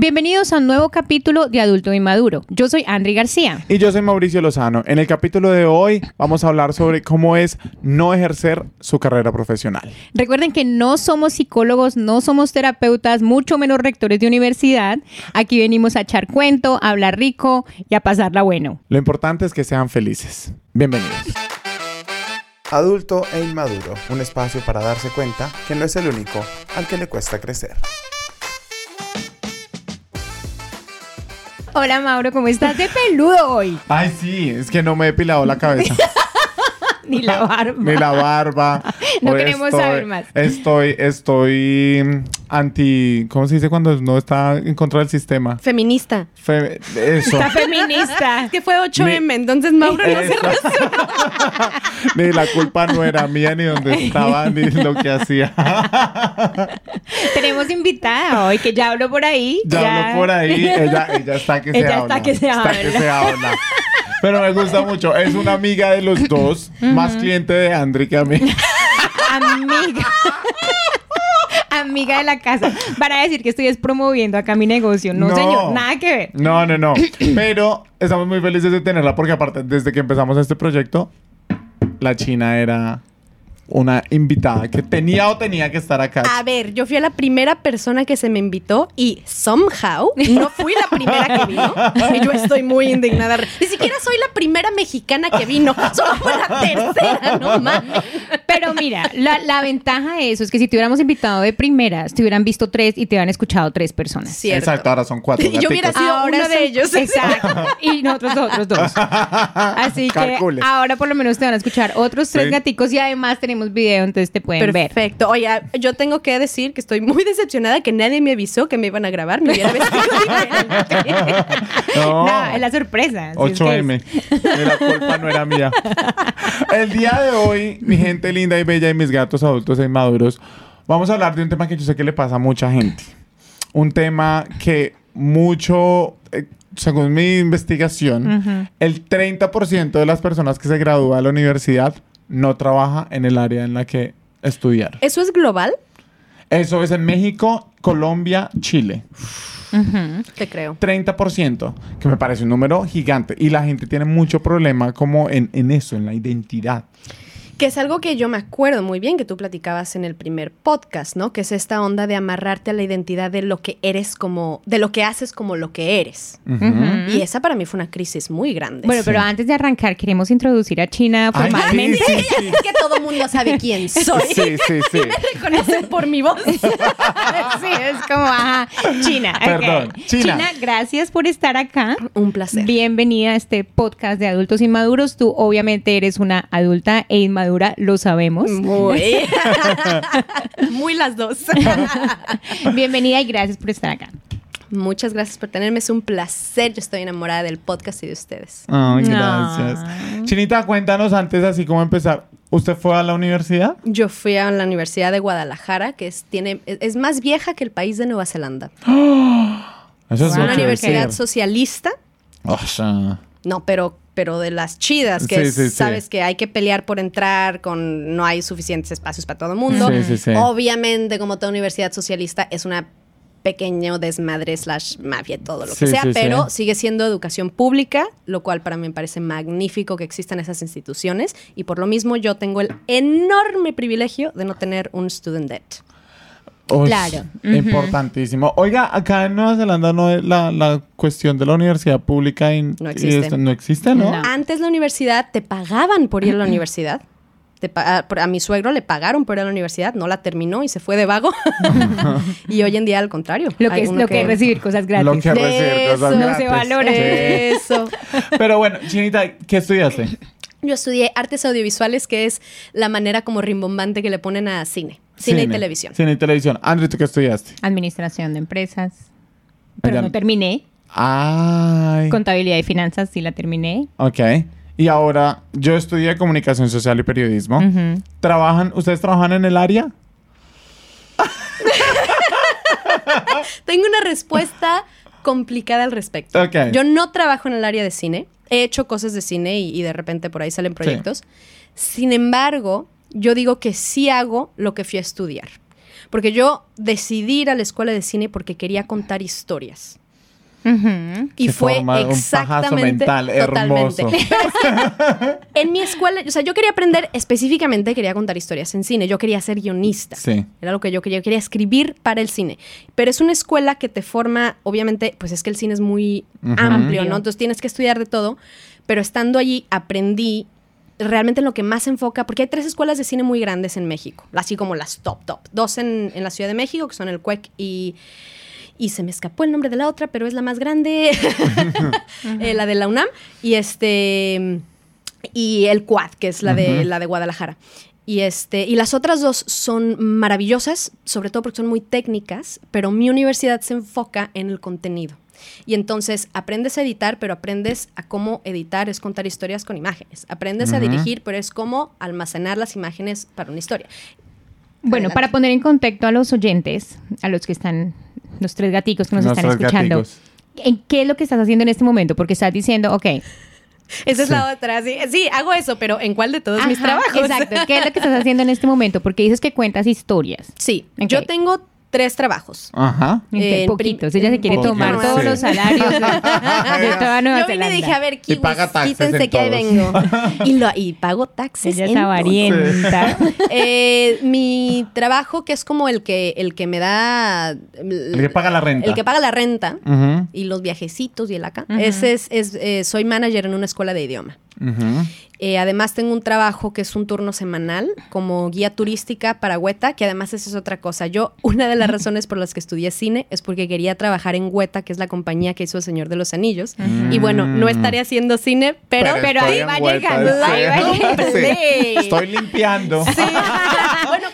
Bienvenidos a un nuevo capítulo de Adulto Inmaduro. Yo soy Andri García. Y yo soy Mauricio Lozano. En el capítulo de hoy vamos a hablar sobre cómo es no ejercer su carrera profesional. Recuerden que no somos psicólogos, no somos terapeutas, mucho menos rectores de universidad. Aquí venimos a echar cuento, a hablar rico y a pasarla bueno. Lo importante es que sean felices. Bienvenidos. Adulto e inmaduro, un espacio para darse cuenta que no es el único al que le cuesta crecer. Hola Mauro, ¿cómo estás de peludo hoy? Ay, sí, es que no me he depilado la cabeza. Ni la barba. Ni la barba. No Hoy queremos estoy- saber más. Estoy, estoy anti. ¿Cómo se dice cuando no está en contra del sistema? Feminista. Fe- eso. Está feminista. Es que fue 8M, entonces Mauro no se ni la culpa no era mía, ni donde estaba, ni lo que hacía. Tenemos invitada hoy que ya habló por ahí. Ya habló por ahí, ella, ella está que se Ella habla. está que se Está que habla. se habla. Pero me gusta mucho. Es una amiga de los dos, más cliente de Andri que a mí. Amiga. Amiga de la casa. Van a decir que estoy promoviendo acá mi negocio. No, No. señor, nada que ver. No, no, no. Pero estamos muy felices de tenerla porque aparte, desde que empezamos este proyecto, la China era una invitada que tenía o tenía que estar acá. A ver, yo fui a la primera persona que se me invitó y somehow no fui la primera que vino. Yo estoy muy indignada. Ni siquiera soy la primera mexicana que vino. Solo fue la tercera, no mames. Pero mira, la, la ventaja de eso es que si te hubiéramos invitado de primeras, te hubieran visto tres y te hubieran escuchado tres personas. Cierto. Exacto, ahora son cuatro. Y yo hubiera sido uno de son- ellos. Exacto. Y nosotros otros dos. Así que ahora por lo menos te van a escuchar otros tres Sí. gaticos y además tenemos video, entonces te pueden ver. Perfecto. Oye, yo tengo que decir que estoy muy decepcionada que nadie me avisó que me iban a grabar. Me hubiera vestido. No. No, es la sorpresa. así es que 8M. Y la culpa no era mía. El día de hoy, mi gente linda y bella y mis gatos adultos e inmaduros, vamos a hablar de un tema que yo sé que le pasa a mucha gente. Un tema que mucho, eh, según mi investigación, el 30% de las personas que se gradúa de la universidad no trabaja en el área en la que estudiaron. ¿Eso es global? Eso es en México, Colombia, Chile. Te creo. 30%, que me parece un número gigante. Y la gente tiene mucho problema como en, en eso, en la identidad. Que es algo que yo me acuerdo muy bien que tú platicabas en el primer podcast, ¿no? Que es esta onda de amarrarte a la identidad de lo que eres como, de lo que haces como lo que eres. Y esa para mí fue una crisis muy grande. Bueno, pero antes de arrancar, queremos introducir a China Ay, formalmente. sí, sí, sí. es que todo mundo sabe quién soy. Sí, sí, sí. Reconocen por mi voz. sí, es como, ajá, China. Perdón, China. gracias por estar acá. Un placer. Bienvenida a este podcast de adultos inmaduros. Tú obviamente eres una adulta e inmadura, lo sabemos. Muy. muy las dos. Bienvenida y gracias por estar acá. Muchas gracias por tenerme. Es un placer. Yo estoy enamorada del podcast y de ustedes. Ay, gracias. Ay. Chinita, cuéntanos antes, así como empezar. ¿Usted fue a la universidad? Yo fui a la Universidad de Guadalajara, que es, tiene, es, es más vieja que el país de Nueva Zelanda. Eso Es Wow. una universidad decir. socialista. O sea, No, pero, pero de las chidas, que Sí, es- sí, sí. sabes que hay que pelear por entrar, con no hay suficientes espacios para todo el mundo. Sí, sí, sí. Obviamente, como toda universidad socialista, es una pequeño desmadre slash mafia, todo lo que Sí, sea, sí, pero sí. sigue siendo educación pública, lo cual para mí me parece magnífico que existan esas instituciones y por lo mismo yo tengo el enorme privilegio de no tener un student debt. Uy, Claro. Ujú. Importantísimo. Oiga, acá en Nueva Zelanda no es la, la cuestión de la universidad pública y, No existe. esto no existe, ¿no? No. Antes la universidad te pagaban por ir a la universidad. Te a, por- a mi suegro le pagaron por ir a la universidad, no la terminó y se fue de vago. y hoy en día al contrario. Lo que Hay es lo que recibir cosas gratis. Lo que recibir cosas Eso. No se gratis. valora. Eso. Pero bueno, Chinita, ¿qué estudiaste? Yo estudié artes audiovisuales, que es la manera como rimbombante que le ponen a cine. Cine, y televisión. Cine y televisión. André, ¿tú qué estudiaste? Administración de empresas. Pero Oigan. no terminé. Ay. Contabilidad y finanzas sí la terminé. Ok. Y ahora, yo estudié comunicación social y periodismo. Ujú. ¿Trabajan, ustedes trabajan en el área? Tengo una respuesta complicada al respecto. Ok. Yo no trabajo en el área de cine. He hecho cosas de cine y, y de repente por ahí salen proyectos. Sin embargo, yo digo que sí hago lo que fui a estudiar. Porque yo decidí ir a la escuela de cine porque quería contar historias. Y Se fue un exactamente mental totalmente. hermoso. En mi escuela, o sea, yo quería aprender específicamente, quería contar historias en cine. Yo quería ser guionista. Sí. Era lo que yo quería. Yo quería escribir para el cine. Pero es una escuela que te forma, obviamente, pues es que el cine es muy amplio, ¿no? Entonces tienes que estudiar de todo. Pero estando allí aprendí realmente en lo que más se enfoca, porque hay tres escuelas de cine muy grandes en México, así como las top, top. Dos en, en la Ciudad de México, que son el CUEC y... Y se me escapó el nombre de la otra, pero es la más grande, eh, la de la UNAM. Y este y el Quad, que es la de la de Guadalajara. Y este y las otras dos son maravillosas, sobre todo porque son muy técnicas, pero mi universidad se enfoca en el contenido. Y entonces aprendes a editar, pero aprendes a cómo editar es contar historias con imágenes. Aprendes a dirigir, pero es cómo almacenar las imágenes para una historia. Bueno, Adelante. para poner en contexto a los oyentes, a los que están, los tres gaticos que nos están escuchando, gaticos. ¿en ¿qué es lo que estás haciendo en este momento? Porque estás diciendo, ok, Esa es Sí. la otra. Sí, sí, hago eso, pero ¿en cuál de todos mis trabajos? Exacto, ¿qué es lo que estás haciendo en este momento? Porque dices que cuentas historias. Sí, Ok. yo tengo tres trabajos. Ajá. Eh, en poquitos. Ella se quiere tomar sí. todos los salarios de, de toda Nueva Yo vine Zelanda. y dije, a ver, Y kiwis, paga taxes quítense en que ahí vengo. Y, lo, y pago taxes Ella es avarienta. Eh, mi trabajo, que es como el que, el que me da... El que paga la renta. El que paga la renta y los viajecitos y el acá. Ujú. Ese es, es, eh, soy manager en una escuela de idioma. Eh, además tengo un trabajo que es un turno semanal como guía turística para Hueta, que además esa es otra cosa. Yo, una de las razones por las que estudié cine es porque quería trabajar en Hueta, que es la compañía que hizo El Señor de los Anillos. Y bueno, no estaré haciendo cine, pero... pero ahí va llegando, ahí va llegando. Sí. Estoy limpiando. Sí.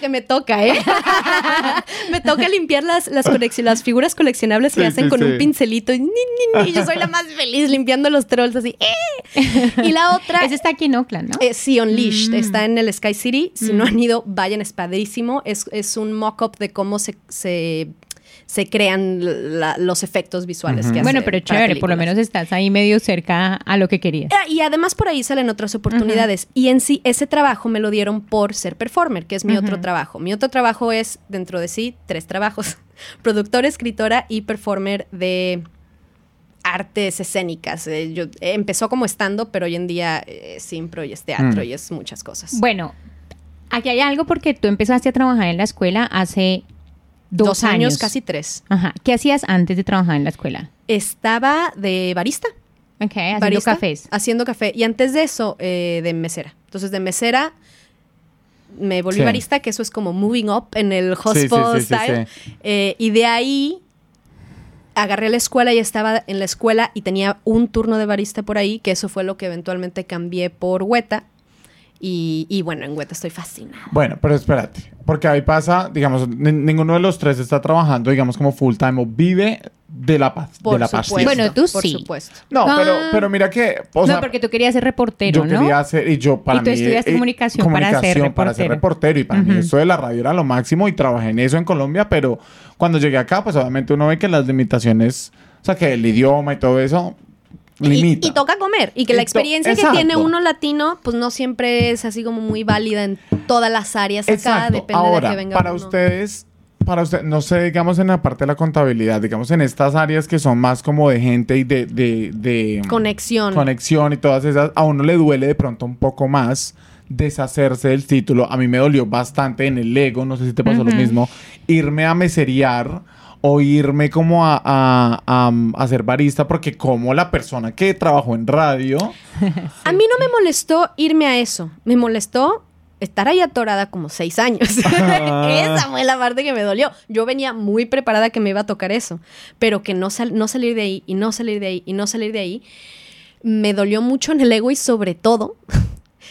Que me toca, ¿eh? me toca limpiar las, las, las figuras coleccionables que hacen sí, con sí. un pincelito. Y, ni, ni, ni. Yo soy la más feliz limpiando los trolls así. ¡eh! Y la otra... Ese está aquí en Oakland, ¿no? Eh, sí, Unleashed. Mm. Está en el Sky City. Si no han ido, vayan, es padrísimo. Es, es un mock-up de cómo se, se, se crean la- los efectos visuales Ujú. que bueno, hace pero chévere, por lo menos estás ahí medio cerca a lo que querías. Ah, Y además por ahí salen otras oportunidades. Y en sí, ese trabajo me lo dieron por ser performer, que es mi otro trabajo. Mi otro trabajo es, dentro de sí, tres trabajos. Productora, escritora y performer de artes escénicas. Eh, yo, eh, empezó como estando, pero hoy en día eh, es impro y es teatro Mm. y es muchas cosas. Bueno, aquí hay algo porque tú empezaste a trabajar en la escuela hace dos, Dos años, casi tres. Ajá. ¿Qué hacías antes de trabajar en la escuela? Estaba de barista. Ok, haciendo barista, cafés. Haciendo café. Y antes de eso, eh, de mesera. Entonces, de mesera me volví Sí. barista, que eso es como moving up en el sí, sí, style. Eh, y de ahí agarré la escuela y estaba en la escuela y tenía un turno de barista por ahí, que eso fue lo que eventualmente cambié por Hueta. Y, y bueno, en Hueta estoy fascinada. Bueno, pero espérate. Porque ahí pasa, digamos, ni- ninguno de los tres está trabajando, digamos, como full time o vive de la, paz Por de la supuesto. pasión. Bueno, tú por sí. supuesto. No, Ah. pero, pero mira que, o sea, no, porque tú querías ser reportero, yo ¿no? quería hacer, y yo para Y tú mí... estudiaste eh, comunicación para ser comunicación para ser reportero. reportero. Y para mí Ujú. eso de la radio era lo máximo y trabajé en eso en Colombia, pero cuando llegué acá, pues obviamente uno ve que las limitaciones, o sea, que el idioma y todo eso limita. y toca comer. Y que Y la experiencia que tiene uno latino, pues no siempre es así como muy válida en todas las áreas acá. Exacto. Depende Ahora, de que venga para uno. ustedes, para usted, no sé, digamos en la parte de la contabilidad, digamos en estas áreas que son más como de gente y de, de, de Conexión. conexión y todas esas, a uno le duele de pronto un poco más deshacerse del título. A mí me dolió bastante en el ego, no sé si te pasó lo mismo, irme a meseriar o irme como a, a, a, a ser barista, porque como la persona que trabajó en radio, A mí no me molestó irme a eso. Me molestó estar ahí atorada como seis años. Esa fue la parte que me dolió. Yo venía muy preparada que me iba a tocar eso, pero que no, sal- no salir de ahí y no salir de ahí y no salir de ahí, me dolió mucho en el ego y sobre todo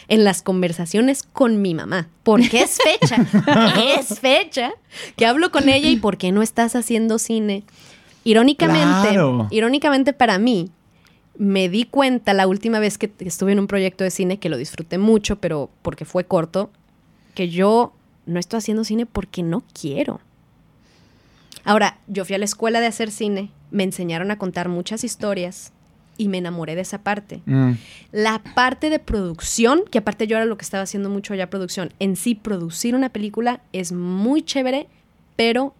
en las conversaciones con mi mamá. Porque es fecha, es fecha que hablo con ella y por qué no estás haciendo cine. Irónicamente, Claro. irónicamente para mí, me di cuenta la última vez que estuve en un proyecto de cine, que lo disfruté mucho, pero porque fue corto, que yo no estoy haciendo cine porque no quiero. Ahora, yo fui a la escuela de hacer cine, me enseñaron a contar muchas historias y me enamoré de esa parte. mm, La parte de producción, que aparte yo era lo que estaba haciendo mucho ya producción, en sí producir una película es muy chévere, pero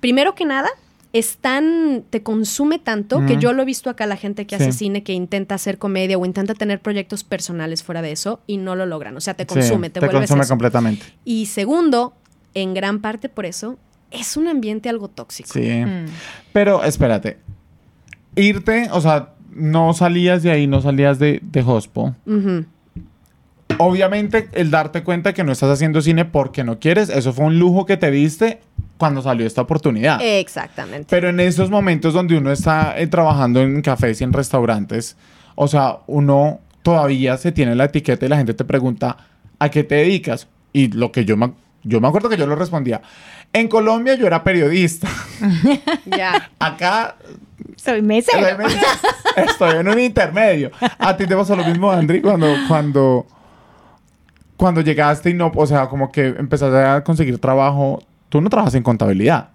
primero que nada, es tan, te consume tanto que Mm. yo lo he visto acá la gente que hace Sí. cine, que intenta hacer comedia o intenta tener proyectos personales fuera de eso y no lo logran. O sea, te Sí, consume, te, vuelves consume eso. completamente. Y segundo, en gran parte por eso, es un ambiente algo tóxico. Sí. Mm. Pero espérate. Irte, o sea, no salías de ahí, no salías de, de Hospo. Obviamente, el darte cuenta que no estás haciendo cine porque no quieres, eso fue un lujo que te diste cuando salió esta oportunidad. Exactamente. Pero en esos momentos donde uno está eh, trabajando en cafés y en restaurantes, o sea, uno todavía se tiene la etiqueta y la gente te pregunta, ¿a qué te dedicas? Y lo que yo me, yo me acuerdo que yo lo respondía, en Colombia yo era periodista, ya. acá Soy mesero. estoy en un intermedio. A ti te pasó lo mismo, Andri, cuando, cuando, cuando llegaste y no, o sea, como que empezaste a conseguir trabajo, tú no trabajas en contabilidad,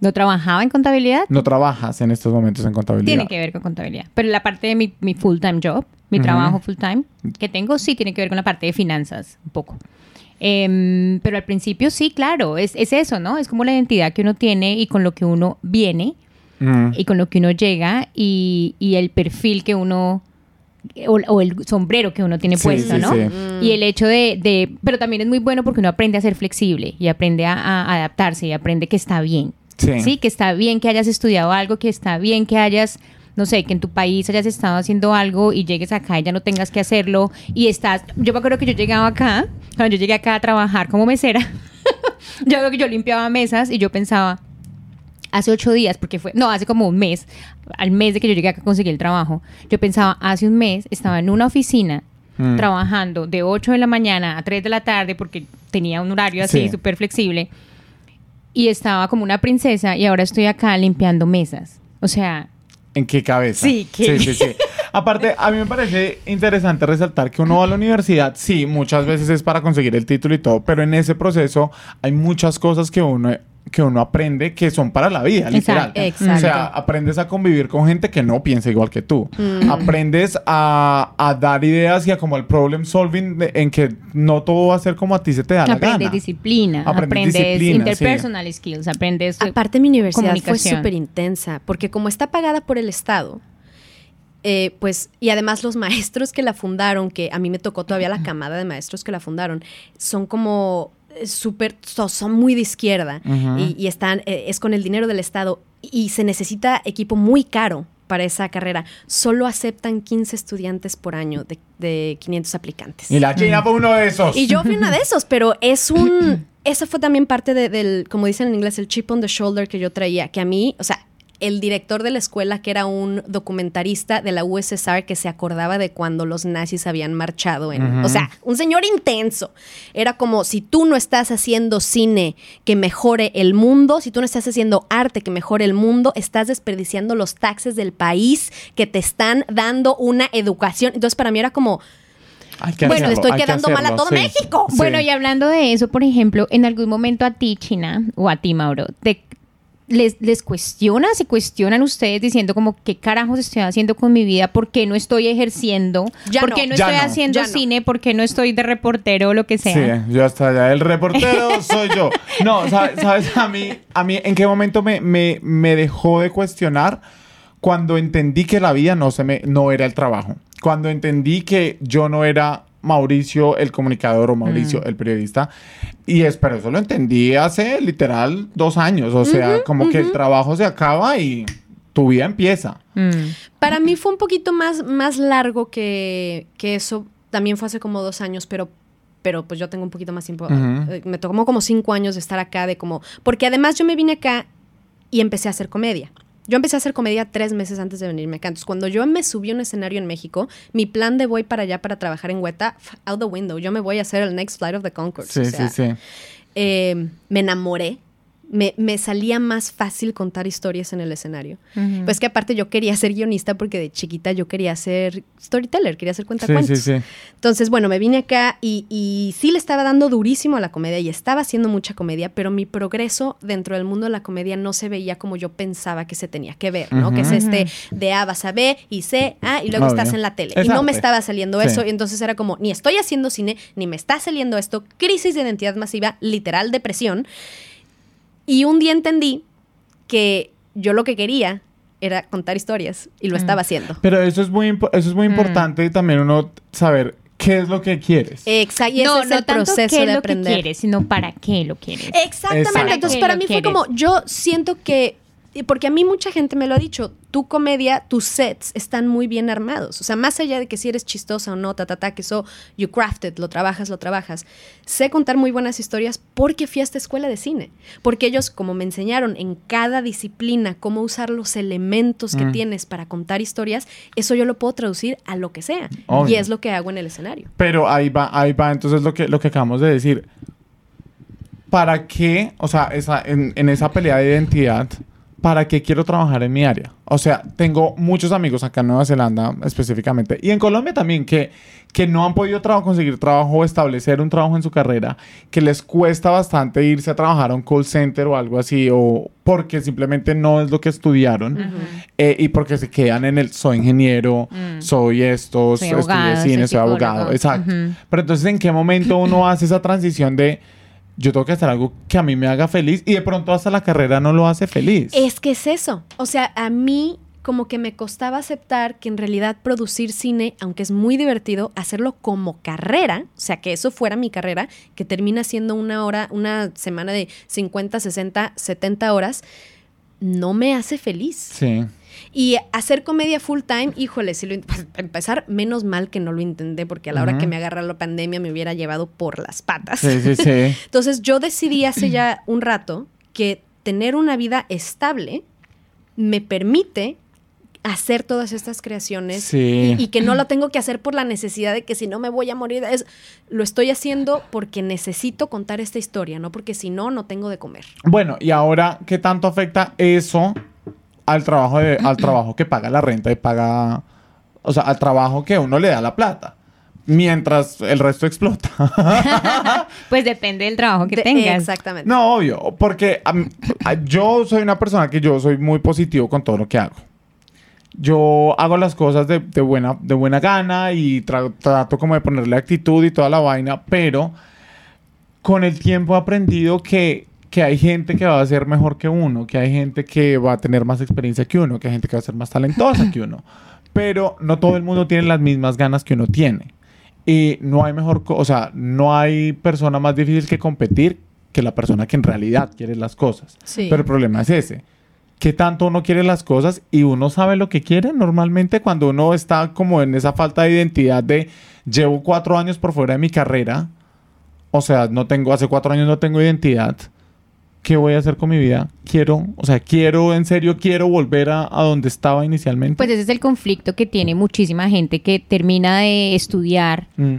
¿No trabajaba en contabilidad? no trabajas en estos momentos en contabilidad. Tiene que ver con contabilidad. Pero la parte de mi, mi full-time job, mi Ujú. trabajo full-time que tengo, sí tiene que ver con la parte de finanzas, un poco. Em, pero al principio sí, claro, es, es eso, ¿no? Es como la identidad que uno tiene y con lo que uno viene Mm. y con lo que uno llega y, y el perfil que uno, o, o el sombrero que uno tiene Sí, puesto, sí, ¿no? sí. Y el hecho de, de- pero también es muy bueno porque uno aprende a ser flexible y aprende a, a adaptarse y aprende que está bien. Sí. Sí, que está bien que hayas estudiado algo, que está bien que hayas, no sé, que en tu país hayas estado haciendo algo y llegues acá y ya no tengas que hacerlo y estás, yo me acuerdo que yo llegaba acá, cuando yo llegué acá a trabajar como mesera, yo veo que yo limpiaba mesas y yo pensaba, hace ocho días, porque fue, no, hace como un mes, al mes de que yo llegué acá a conseguir el trabajo, yo pensaba, hace un mes estaba en una oficina Mm. trabajando de 8 de la mañana a 3 de la tarde porque tenía un horario así Sí. súper flexible y estaba como una princesa y ahora estoy acá limpiando mesas. O sea, ¿En qué cabeza? Sí, ¿qué? sí, sí, sí. Aparte, a mí me parece interesante resaltar que uno va a la universidad, sí, muchas veces es para conseguir el título y todo, pero en ese proceso hay muchas cosas que uno que uno aprende que son para la vida, literal. Exacto. O sea, aprendes a convivir con gente que no piensa igual que tú. Mm. Aprendes a, a dar ideas y a como el problem solving de- en que no todo va a ser como a ti se te da la aprendes gana. disciplina, Aprendes aprendes, disciplina, interpersonal skills, aprendes Aparte, mi universidad fue súper intensa, porque como está pagada por el Estado, eh, pues, y además los maestros que la fundaron, que a mí me tocó todavía la camada de maestros que la fundaron, son como súper, so- son muy de izquierda y están, eh, es con el dinero del Estado y se necesita equipo muy caro para esa carrera. Solo aceptan 15 estudiantes por año de, de 500 aplicantes. Y la China fue uno de esos. Y yo fui una de esos, pero es un... Esa fue también parte de- del, como dicen en inglés, el chip on the shoulder que yo traía, que a mí, o sea, el director de la escuela, que era un documentarista de la USSR que se acordaba de cuando los nazis habían marchado en... O sea, un señor intenso. Era como, si tú no estás haciendo cine que mejore el mundo, si tú no estás haciendo arte que mejore el mundo, estás desperdiciando los taxes del país que te están dando una educación. Entonces, para mí era como... Bueno, le hacerlo, estoy que quedando mal a todo sí. México. Sí. Bueno, y hablando de eso, por ejemplo, en algún momento a ti, China, o a ti, Mauro, te, les, les cuestiona, se cuestionan ustedes diciendo como, ¿qué carajos estoy haciendo con mi vida? ¿Por qué no estoy ejerciendo? Ya ¿Por no, qué no estoy no, haciendo ya no. cine? ¿Por qué no estoy de reportero o lo que sea? Sí, yo hasta allá. El reportero soy yo. No, ¿sabes? sabes? A mí, a mí, ¿en qué momento me, me, me dejó de cuestionar? Cuando entendí que la vida no, se me, no era el trabajo. Cuando entendí que yo no era Mauricio el comunicador o Mauricio Mm. el periodista. Y es, pero eso lo entendí hace literal dos años. O sea, como que el trabajo se acaba y tu vida empieza. Mm. Para mí fue un poquito más, más largo que, que eso. También fue hace como dos años, pero, pero pues yo tengo un poquito más tiempo. Eh, Me tomó como cinco años de estar acá, de como. Porque además yo me vine acá y empecé a hacer comedia. Yo empecé a hacer comedia tres meses antes de venirme acá. Entonces, cuando yo me subí a un escenario en México, mi plan de voy para allá para trabajar en Hueta, out the window. Yo me voy a hacer el next flight of the Concords. Sí, o sea, sí, sí. eh, me enamoré. Me, me salía más fácil contar historias en el escenario. Pues que aparte yo quería ser guionista porque de chiquita yo quería ser storyteller, quería ser cuentacuentos. sí, sí. Entonces, bueno, me vine acá y, y sí le estaba dando durísimo a la comedia y estaba haciendo mucha comedia, pero mi progreso dentro del mundo de la comedia no se veía como yo pensaba que se tenía que ver, ¿no? Que es este de A vas a B y C, A y luego Obvio. estás en la tele. Y no me estaba saliendo eso, y entonces era como, ni estoy haciendo cine, ni me está saliendo esto, crisis de identidad masiva, literal depresión. Y un día entendí que yo lo que quería era contar historias y lo Mm. estaba haciendo. Pero eso es muy, impo- eso es muy Mm. importante también uno saber qué es lo que quieres. Exacto. Y ese no, es no el tanto proceso qué es de lo aprender. que quieres, sino para qué lo quieres. Exactamente. Exacto. Entonces, ¿Para mí fue como, yo siento que, porque a mí mucha gente me lo ha dicho, tu comedia, tus sets están muy bien armados. O sea, más allá de que si eres chistosa o no, ta, ta, ta, que eso, you crafted, lo trabajas, lo trabajas. Sé contar muy buenas historias porque fui a esta escuela de cine. Porque ellos, como me enseñaron en cada disciplina cómo usar los elementos que Mm. tienes para contar historias, eso yo lo puedo traducir a lo que sea. Obvio. Y es lo que hago en el escenario. Pero ahí va, ahí va entonces lo que, lo que acabamos de decir. ¿Para qué, o sea, esa, en, en esa pelea de identidad, ¿para qué quiero trabajar en mi área? O sea, tengo muchos amigos acá en Nueva Zelanda específicamente y en Colombia también que, que no han podido traba- conseguir trabajo o establecer un trabajo en su carrera, que les cuesta bastante irse a trabajar a un call center o algo así, o porque simplemente no es lo que estudiaron eh, y porque se quedan en el soy ingeniero, Mm. soy esto, Soy estudié abogado, cine, soy soy abogado, exacto. Pero entonces, ¿en qué momento uno hace esa transición de yo tengo que hacer algo que a mí me haga feliz y de pronto hasta la carrera no lo hace feliz? Es que es eso. O sea, a mí como que me costaba aceptar que en realidad producir cine, aunque es muy divertido, hacerlo como carrera, o sea, que eso fuera mi carrera, que termina siendo una hora, una semana de 50, 60, 70 horas, no me hace feliz. Sí. Y hacer comedia full time, híjole, si lo, pues, para empezar, menos mal que no lo intenté, porque a la hora que me agarra la pandemia me hubiera llevado por las patas. Sí, sí, sí. Entonces yo decidí hace ya un rato que tener una vida estable me permite hacer todas estas creaciones Sí. y, y que no lo tengo que hacer por la necesidad de que si no me voy a morir. Es, lo estoy haciendo porque necesito contar esta historia, no porque si no, no tengo de comer. Bueno, y ahora, ¿qué tanto afecta eso al trabajo, de, al trabajo que paga la renta y paga, o sea, al trabajo que uno le da la plata? Mientras el resto explota. Pues depende del trabajo que De- tengas. Exactamente. No, obvio, porque yo soy una persona que yo soy muy positivo con todo lo que hago. Yo hago las cosas de, de buena, de buena gana y tra- trato como de ponerle actitud y toda la vaina, pero con el tiempo he aprendido que, que hay gente que va a ser mejor que uno, que hay gente que va a tener más experiencia que uno, que hay gente que va a ser más talentosa que uno, pero no todo el mundo tiene las mismas ganas que uno tiene. Y no hay mejor, o sea, no hay persona más difícil que competir que la persona que en realidad quiere las cosas. Sí. Pero el problema es ese. ¿Qué tanto uno quiere las cosas y uno sabe lo que quiere? Normalmente cuando uno está como en esa falta de identidad de llevo cuatro años por fuera de mi carrera, o sea, no tengo, hace cuatro años no tengo identidad, ¿qué voy a hacer con mi vida? Quiero, o sea, quiero, en serio, quiero volver a, a donde estaba inicialmente. Pues ese es el conflicto que tiene muchísima gente que termina de estudiar, Mm,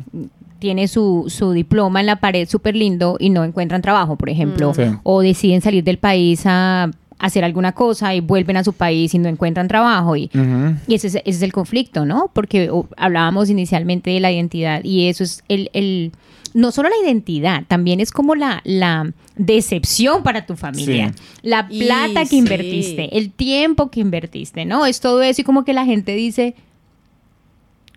tiene su, su diploma en la pared súper lindo y no encuentran trabajo, por ejemplo, Mm. Sí. o deciden salir del país a hacer alguna cosa y vuelven a su país y no encuentran trabajo y, y ese, es, ese es el conflicto, ¿no? Porque hablábamos inicialmente de la identidad y eso es el, el- no solo la identidad, también es como la, la decepción para tu familia, Sí. la Y plata que sí. invertiste, el tiempo que invertiste, ¿no? Es todo eso y como que la gente dice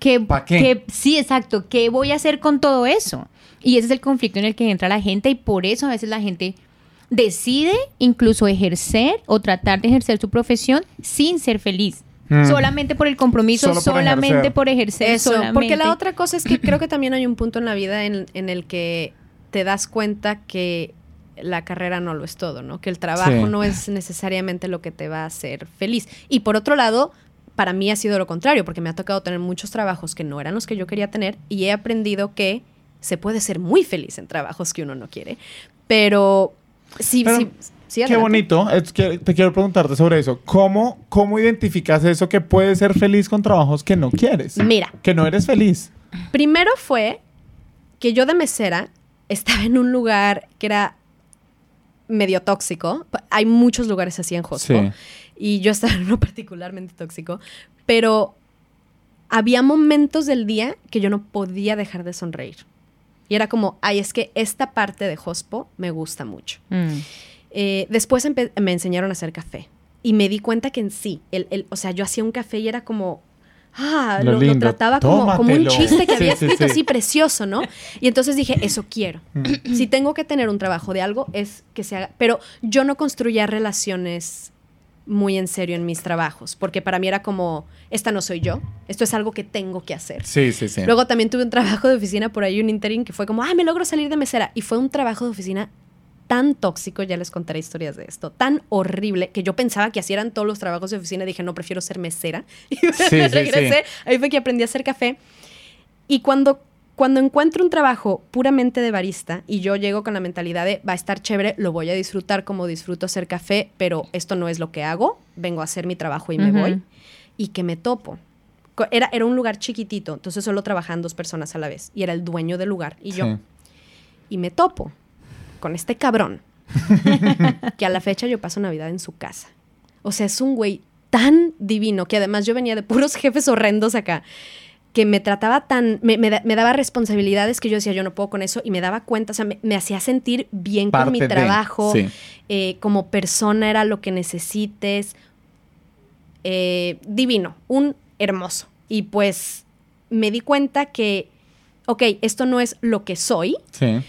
que, ¿Pa qué? que sí, exacto, ¿qué voy a hacer con todo eso? Y ese es el conflicto en el que entra la gente y por eso a veces la gente decide incluso ejercer o tratar de ejercer su profesión sin ser feliz. Mm. Solamente por el compromiso, Solo por solamente ejercer. por ejercer. Eso, solamente. porque la otra cosa es que creo que también hay un punto en la vida en, en el que te das cuenta que la carrera no lo es todo, ¿no? Que el trabajo Sí. no es necesariamente lo que te va a hacer feliz. Y por otro lado, para mí ha sido lo contrario, porque me ha tocado tener muchos trabajos que no eran los que yo quería tener y he aprendido que se puede ser muy feliz en trabajos que uno no quiere. Pero sí, Pero, sí, sí, Qué bonito. Es que te quiero preguntarte sobre eso. ¿Cómo, ¿Cómo identificas eso que puedes ser feliz con trabajos que no quieres? Mira, Que no eres feliz. Primero fue que yo de mesera estaba en un lugar que era medio tóxico. Hay muchos lugares así en Hospo. Sí. Y yo estaba en uno particularmente tóxico. Pero había momentos del día que yo no podía dejar de sonreír. Y era como, ay, es que esta parte de Hospo me gusta mucho. Mm. Eh, después me enseñaron a hacer café y me di cuenta que en sí, el, el- o sea, yo hacía un café y era como, ah, Lo lo, lo lindo. trataba como, como un chiste que Sí, había escrito sí. así precioso, ¿no? Y entonces dije, eso quiero. Mm. si tengo que tener un trabajo de algo, es que se haga. Pero yo no construía relaciones muy en serio en mis trabajos, porque para mí era como, esta no soy yo, esto es algo que tengo que hacer. Sí, sí, sí. Luego también tuve un trabajo de oficina por ahí, un interim, que fue como, ay, me logro salir de mesera. Y fue un trabajo de oficina tan tóxico, ya les contaré historias de esto, tan horrible, que yo pensaba que así eran todos los trabajos de oficina. Dije, no, prefiero ser mesera. Y me sí, regresé. Ahí fue que aprendí a hacer café. Y cuando, cuando encuentro un trabajo puramente de barista y yo llego con la mentalidad de va a estar chévere, lo voy a disfrutar como disfruto hacer café, pero esto no es lo que hago, vengo a hacer mi trabajo y me voy, y que me topo. Era, era un lugar chiquitito, entonces solo trabajaban dos personas a la vez, y era el dueño del lugar y yo. Y me topo con este cabrón que a la fecha yo paso Navidad en su casa. O sea, es un güey tan divino que además yo venía de puros jefes horrendos acá que me trataba tan, me, me da- me daba responsabilidades que yo decía, yo no puedo con eso, y me daba cuenta, o sea, me, me hacía sentir bien con mi de, trabajo, sí. eh, como persona era lo que necesites, eh, divino, un hermoso. Y pues me di cuenta que, ok, esto no es lo que soy, Sí.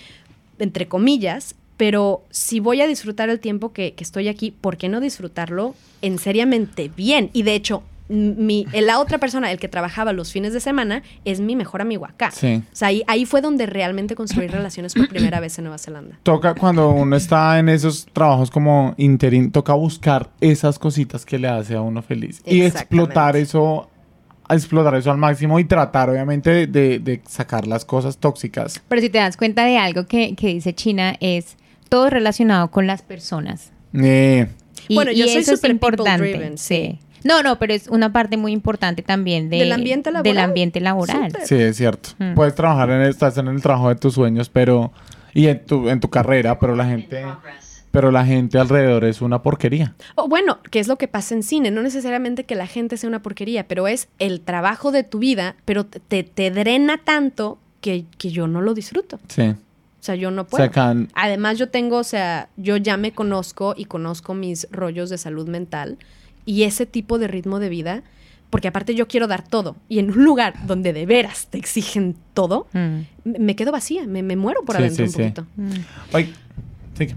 entre comillas, pero si voy a disfrutar el tiempo que, que estoy aquí, ¿por qué no disfrutarlo en seriamente bien? Y de hecho, mi, la otra persona, el que trabajaba los fines de semana, es mi mejor amigo acá. Sí. O sea, ahí, ahí fue donde realmente construí relaciones por primera vez en Nueva Zelanda. Toca cuando uno está en esos trabajos como interín, toca buscar esas cositas que le hace a uno feliz y explotar eso, explotar eso al máximo y tratar obviamente de, de- de sacar las cosas tóxicas. Pero si te das cuenta de algo que, que dice China, es todo relacionado con las personas. Eh, Y, Bueno, yo y soy eso es súper people importante. driven, sí. No, no, pero es una parte muy importante también de- Del ambiente laboral. Del ambiente laboral. Sí, es cierto. Mm. Puedes trabajar en el, estás en el trabajo de tus sueños, pero y en tu en tu carrera, pero la gente pero la gente alrededor es una porquería. O bueno, que es lo que pasa en cine, no necesariamente que la gente sea una porquería, pero es el trabajo de tu vida, pero te, te drena tanto que, que yo no lo disfruto. Sí. O sea, yo no puedo. Además, yo tengo, o sea, yo ya me conozco y conozco mis rollos de salud mental y ese tipo de ritmo de vida, porque aparte yo quiero dar todo y en un lugar donde de veras te exigen todo, Mm. me quedo vacía, me, me muero por Sí, adentro sí, un sí. poquito. Mm. Ay, sí.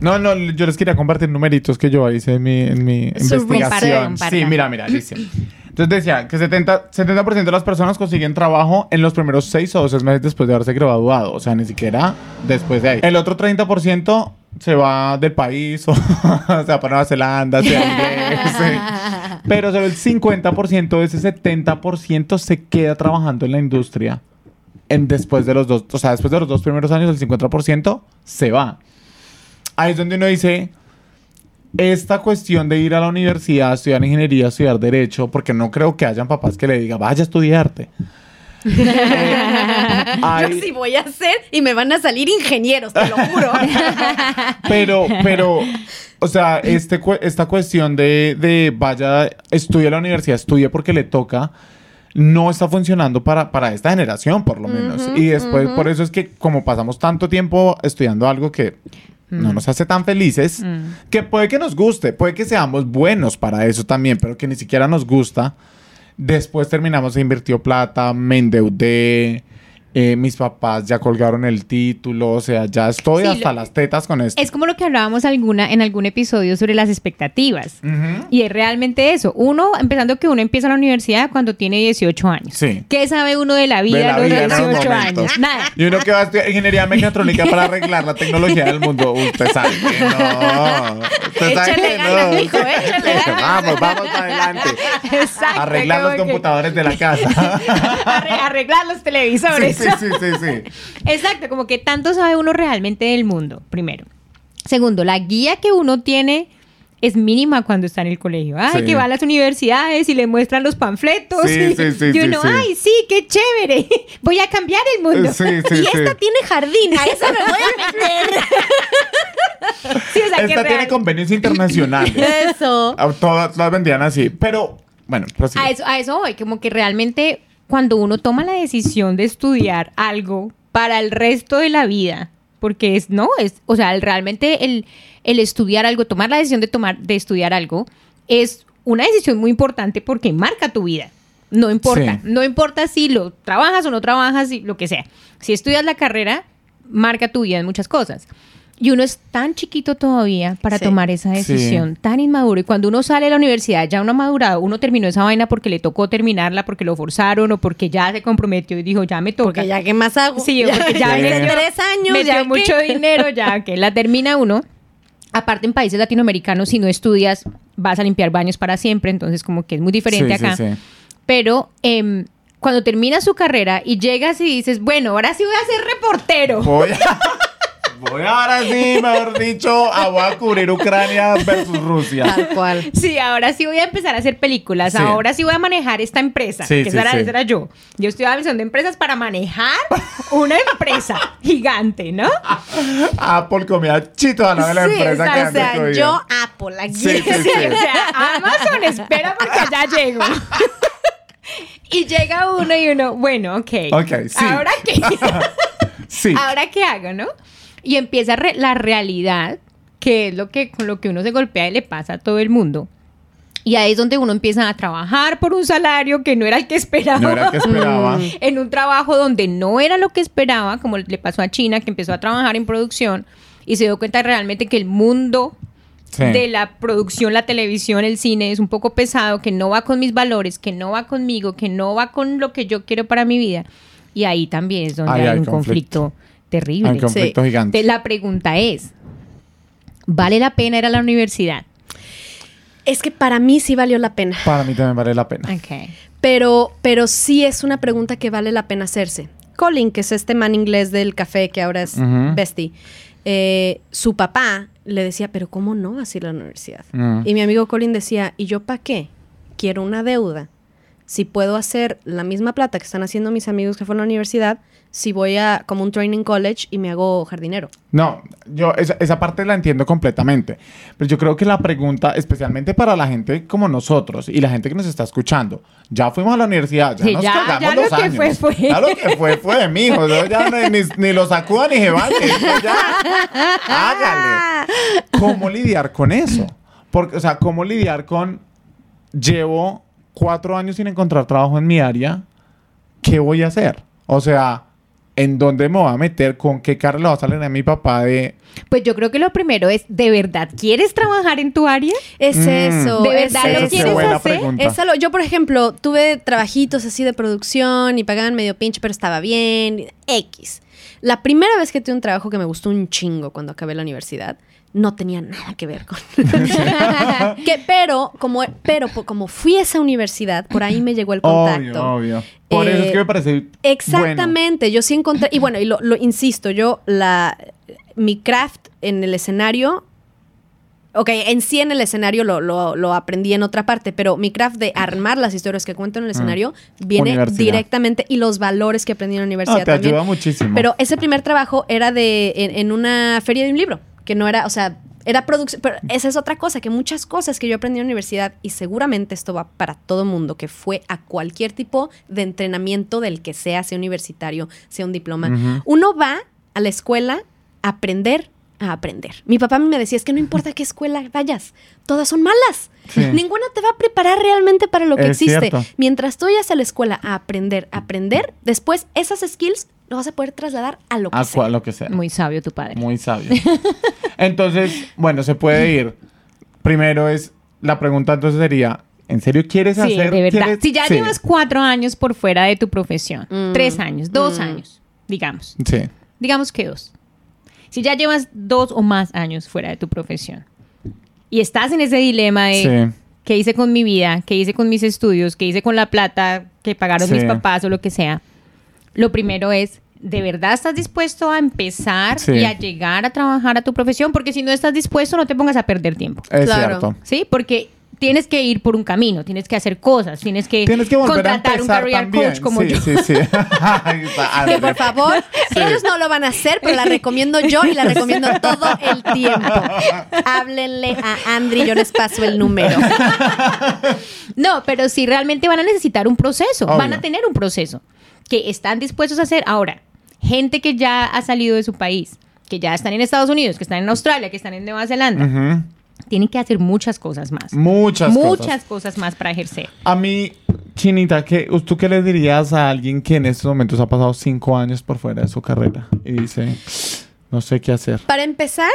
No, no, yo les quería compartir numeritos que yo hice en mi, en mi investigación. Sí, mira, mira, dice. Entonces decía que 70%, 70 de las personas consiguen trabajo en los primeros 6 o 12 meses después de haberse graduado. O sea, ni siquiera después de ahí. El otro 30% se va del país o se va para Nueva Zelanda, se va a inglés, sí. Pero solo el 50% de ese 70% se queda trabajando en la industria. En después de los dos, o sea, después de los dos primeros años, el 50% se va. Ahí es donde uno dice, esta cuestión de ir a la universidad, estudiar ingeniería, estudiar derecho, porque no creo que hayan papás que le digan, vaya a estudiarte. hay- Yo sí voy a hacer y me van a salir ingenieros, te lo juro. Pero, pero, o sea, este, esta cuestión de, de vaya, estudie a la universidad, estudie porque le toca, no está funcionando para, para esta generación, por lo menos. Y después, ujú. por eso es que como pasamos tanto tiempo estudiando algo que no nos hace tan felices, Mm. que puede que nos guste, puede que seamos buenos para eso también, pero que ni siquiera nos gusta. Después terminamos, invirtió plata, me endeudé, eh, mis papás ya colgaron el título, o sea, ya estoy Sí, hasta lo- las tetas con esto. Es como lo que hablábamos alguna, en algún episodio sobre las expectativas. Y es realmente eso. Uno, empezando que uno empieza la universidad cuando tiene 18 años. Sí. ¿Qué sabe uno de la vida De la los vida en esos 18 momentos. años? Nada. Y uno que va a estudiar ingeniería mecatrónica para arreglar la tecnología del mundo. Usted sabe que no. Usted sabe Échale que ganas, no. échale ganas. Vamos, vamos para adelante. Exacto. Arreglar los que- computadores de la casa. Arre- arreglar los televisores. sí, sí, sí, sí. Exacto, como que tanto sabe uno realmente del mundo, primero. Segundo, la guía que uno tiene es mínima cuando está en el colegio. Ay, Sí. que va a las universidades y le muestran los panfletos. Sí, y, sí, sí, y sí, uno, sí. ay, sí, qué chévere. Voy a cambiar el mundo. Sí, sí, y sí. esta tiene jardín, a esa me voy a meter. Sí, o sea, que Esta tiene real- convenios internacionales. Eso. Ah, Todas las vendían así. Pero, bueno, prosigue. A eso, a eso voy, como que realmente cuando uno toma la decisión de estudiar algo para el resto de la vida, porque es, no, es, o sea, el- realmente el, el estudiar algo, tomar la decisión de tomar, de estudiar algo, es una decisión muy importante porque marca tu vida. No importa. Sí. No importa si lo trabajas o no trabajas, si, lo que sea. Si estudias la carrera, marca tu vida en muchas cosas. Y uno es tan chiquito todavía para Sí. tomar esa Sí. decisión, tan inmaduro. Y cuando uno sale de la universidad, ya uno ha madurado, uno terminó esa vaina porque le tocó terminarla, porque lo forzaron o porque ya se comprometió y dijo, ya me toca. Porque ya, ¿qué más hago? Sí, porque ya Sí. metió- tres años, metió ya mucho dinero, ya que la termina uno. Aparte en países latinoamericanos, si no estudias, vas a limpiar baños para siempre, entonces como que es muy diferente Sí, acá. sí, sí. Pero em, cuando terminas su carrera y llegas y dices, bueno, ahora sí voy a ser reportero. Voy a, voy ahora sí, mejor dicho, a, voy a cubrir Ucrania versus Rusia. Tal cual. Sí, ahora sí voy a empezar a hacer películas. Sí. Ahora sí voy a manejar esta empresa. Sí, que sí, esa, era, esa era yo. Yo estoy a visión de empresas para manejar una empresa gigante, ¿no? Apple comía chito a la de la Sí, empresa que. O sea, comía. yo Apple aquí. Sí, sí, Sí, o sea, Amazon espera porque allá llego. y llega uno y uno, bueno, ok. Ok, sí. ¿Ahora qué? Sí. ¿Ahora qué hago, no? Y empieza re- la realidad, que es lo que, con lo que uno se golpea y le pasa a todo el mundo. Y ahí es donde uno empieza a trabajar por un salario que no era el que esperaba. No era el que esperaba. en un trabajo donde no era lo que esperaba, como le pasó a China, que empezó a trabajar en producción y se dio cuenta realmente que el mundo Sí. de la producción, la televisión, el cine es un poco pesado, que no va con mis valores, que no va conmigo, que no va con lo que yo quiero para mi vida. Y ahí también es donde hay, hay un conflicto. conflicto, terrible. Hay un conflicto Sí. gigante. Te- La pregunta es, ¿vale la pena ir a la universidad? Es que para mí sí valió la pena. Para mí también vale la pena. Ok. Pero, pero sí es una pregunta que vale la pena hacerse. Colin, que es este man inglés del café que ahora es Ujú. bestie, eh, su papá le decía, pero ¿cómo no vas a ir a la universidad? Mm. Y mi amigo Colin decía, ¿y yo para qué? Quiero una deuda. Si puedo hacer la misma plata que están haciendo mis amigos que fueron a la universidad, si voy a como un training college y me hago jardinero. No, yo esa, esa parte la entiendo completamente. Pero yo creo que la pregunta, especialmente para la gente como nosotros y la gente que nos está escuchando, ya fuimos a la universidad, ya Sí, nos ya- cagamos ya lo los que años. fue, fue. Ya lo que fue, fue, mijo. Eso ya no- ni, ni lo sacuda ni se. Eso ya, hágale. ¿Cómo lidiar con eso? Porque, o sea, ¿cómo lidiar con llevo cuatro años sin encontrar trabajo en mi área? ¿Qué voy a hacer? O sea, ¿en dónde me voy a meter? ¿Con qué cara le va a salir a mi papá de... Pues yo creo que lo primero es, ¿de verdad quieres trabajar en tu área? Es Mm. eso. ¿De es verdad lo es quieres buena hacer? pregunta. Es algo- yo, por ejemplo, tuve trabajitos así de producción y pagaban medio pinche, pero estaba bien. X. La primera vez que tuve un trabajo que me gustó un chingo cuando acabé la universidad, no tenía nada que ver con. que, pero, como, pero como fui a esa universidad, por ahí me llegó el contacto. Obvio, obvio. Por eso es Eh, que me parece Exactamente, yo sí encontré, y bueno, y lo, lo insisto, yo la mi craft en el escenario, ok, en sí en el escenario lo, lo- lo aprendí en otra parte, pero mi craft de armar las historias que cuento en el escenario viene Mm. Directamente y los valores que aprendí en la universidad No, te también. ayuda muchísimo. Pero ese primer trabajo era de en, en una feria de un libro, que no era, o sea, era producción, pero esa es otra cosa, que muchas cosas que yo aprendí en la universidad, y seguramente esto va para todo mundo, que fue a cualquier tipo de entrenamiento del que sea, sea universitario, sea un diploma. Uno va a la escuela a aprender a aprender. Mi papá a mí me decía, es que no importa qué escuela vayas, todas son malas. Sí. Ninguna te va a preparar realmente para lo que Es existe. cierto. Mientras tú vayas a la escuela a aprender, a aprender, después esas skills lo vas a poder trasladar a lo que a sea. lo que sea. Muy sabio tu padre. Muy sabio. Entonces, bueno, se puede ir. Primero es, la pregunta entonces sería, ¿en serio quieres Sí, hacer? de verdad. quieres- Si ya Sí. llevas cuatro años por fuera de tu profesión, Mm. tres años, dos Mm. años, digamos, Sí. digamos que dos. Si ya llevas dos o más años fuera de tu profesión y estás en ese dilema de Sí. qué hice con mi vida, qué hice con mis estudios, qué hice con la plata que pagaron Sí. mis papás o lo que sea, lo primero es, ¿de verdad estás dispuesto a empezar Sí. y a llegar a trabajar a tu profesión? Porque si no estás dispuesto, no te pongas a perder tiempo. Es Claro. cierto. ¿Sí? Porque tienes que ir por un camino, tienes que hacer cosas, tienes que, Tienes que volver a contratar un career también. coach como sí, yo. Sí, sí, por favor, ellos no lo van a hacer, pero la recomiendo yo y la recomiendo todo el tiempo. Háblenle a Andri, yo les paso el número. No, pero sí realmente van a necesitar un proceso, Obvio. van a tener un proceso que están dispuestos a hacer. Ahora, gente que ya ha salido de su país, que ya están en Estados Unidos, que están en Australia, que están en Nueva Zelanda, Ujú. Tienen que hacer muchas cosas más. Muchas, muchas cosas. cosas más para ejercer. A mí, Chinita, ¿qué, ¿tú qué le dirías a alguien que en estos momentos ha pasado cinco años por fuera de su carrera y dice, no sé qué hacer? Para empezar,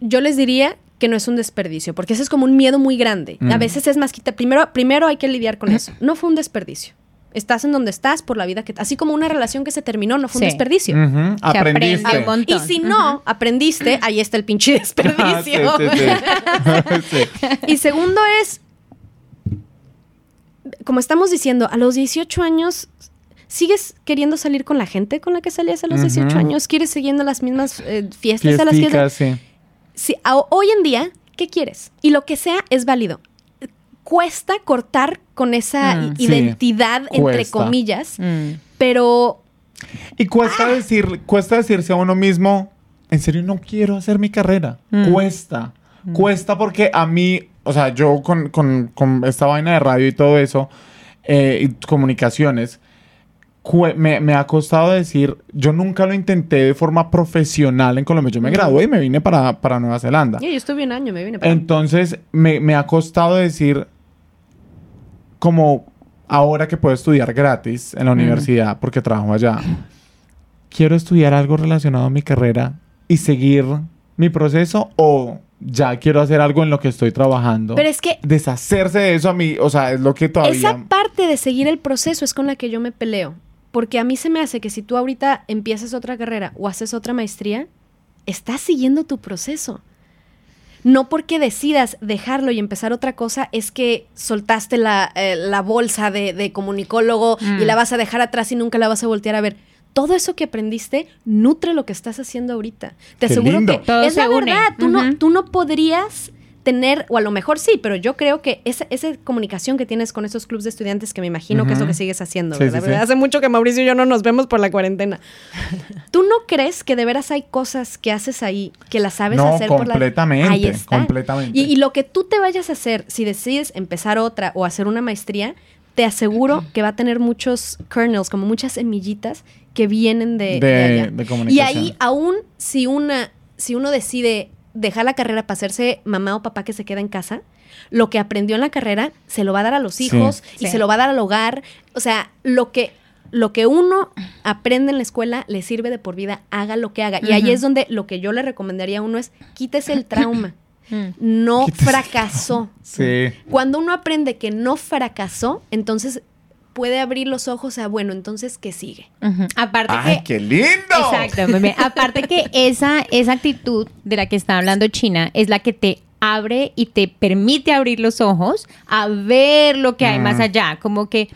yo les diría que no es un desperdicio, porque ese es como un miedo muy grande. A Mm. veces es más quita. Primero, primero hay que lidiar con eso. No fue un desperdicio. Estás en donde estás por la vida que. Así como una relación que se terminó, no fue Sí. un desperdicio. Se aprende Aprendiste. un. Y si no aprendiste, ahí está el pinche Ah, desperdicio. sí, sí, sí. Sí. Y segundo es, como estamos diciendo, a los 18 años, ¿sigues queriendo salir con la gente con la que salías a los 18 Ujú. años? ¿Quieres siguiendo las mismas eh, fiestas a las que... Sí. Sí, a- hoy en día, ¿qué quieres? Y lo que sea es válido. Cuesta cortar con esa Mm. Sí, identidad, entre comillas, Mm. pero Y cuesta Ah. decir, cuesta decirse a uno mismo, en serio no quiero hacer mi carrera. Mm. Cuesta. Cuesta porque a mí, o sea, yo con, con- con esta vaina de radio y todo eso, eh, y comunicaciones, me, me ha costado decir, yo nunca lo intenté de forma profesional en Colombia. Yo me gradué y me vine para, para Nueva Zelanda. yo, yo estuve un año, me vine para... Entonces, me, me ha costado decir, como ahora que puedo estudiar gratis en la universidad, porque trabajo allá, quiero estudiar algo relacionado a mi carrera y seguir mi proceso o ya quiero hacer algo en lo que estoy trabajando. Pero es que Deshacerse de eso a mí, o sea, es lo que todavía... Esa parte de seguir el proceso es con la que yo me peleo. Porque a mí se me hace que si tú ahorita empiezas otra carrera o haces otra maestría, estás siguiendo tu proceso. No porque decidas dejarlo y empezar otra cosa, es que soltaste la, eh, la bolsa de, de comunicólogo Mm. y la vas a dejar atrás y nunca la vas a voltear a ver. Todo eso que aprendiste nutre lo que estás haciendo ahorita. Te Qué aseguro lindo. que Todo es la une. verdad. Tú, no, tú no podrías tener, o a lo mejor sí, pero yo creo que esa, esa comunicación que tienes con esos clubes de estudiantes, que me imagino que es lo que sigues haciendo, Sí, ¿verdad? sí, sí. Hace mucho que Mauricio y yo no nos vemos por la cuarentena. ¿Tú no crees que de veras hay cosas que haces ahí que las sabes No, hacer por la completamente, Ahí está. completamente. Y, y lo que tú te vayas a hacer, si decides empezar otra o hacer una maestría, te aseguro que va a tener muchos kernels, como muchas semillitas que vienen de, De- de allá. de y comunicación. ahí, aún si una, si uno decide dejar la carrera para hacerse mamá o papá que se queda en casa, lo que aprendió en la carrera se lo va a dar a los Sí. hijos y Sí. se lo va a dar al hogar. O sea, lo que, lo que uno aprende en la escuela le sirve de por vida, haga lo que haga. Y ahí es donde lo que yo le recomendaría a uno es quítese el trauma. Mm. No fracasó. Sí. Cuando uno aprende que no fracasó, entonces puede abrir los ojos a, bueno, entonces, ¿qué sigue? Ujú. Aparte ¡Ay, que qué lindo! Exacto. Aparte que esa, esa actitud de la que está hablando China es la que te abre y te permite abrir los ojos a ver lo que hay Mm. más allá. Como que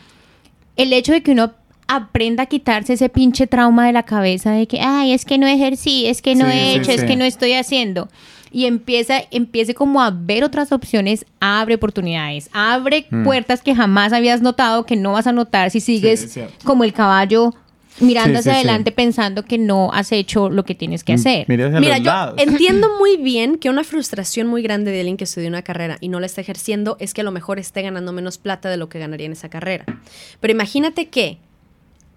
el hecho de que uno aprenda a quitarse ese pinche trauma de la cabeza de que, ay, es que no ejercí, es que no Sí, he sí, hecho, es que no estoy haciendo. Y empieza, empiece como a ver otras opciones, abre oportunidades, abre Mm. puertas que jamás habías notado, que no vas a notar si sigues como el caballo mirando Sí, hacia sí. adelante pensando que no has hecho lo que tienes que hacer. Mira hacia Mira, los yo lados. entiendo muy bien que una frustración muy grande de alguien que estudió una carrera y no la está ejerciendo es que a lo mejor esté ganando menos plata de lo que ganaría en esa carrera. Pero imagínate que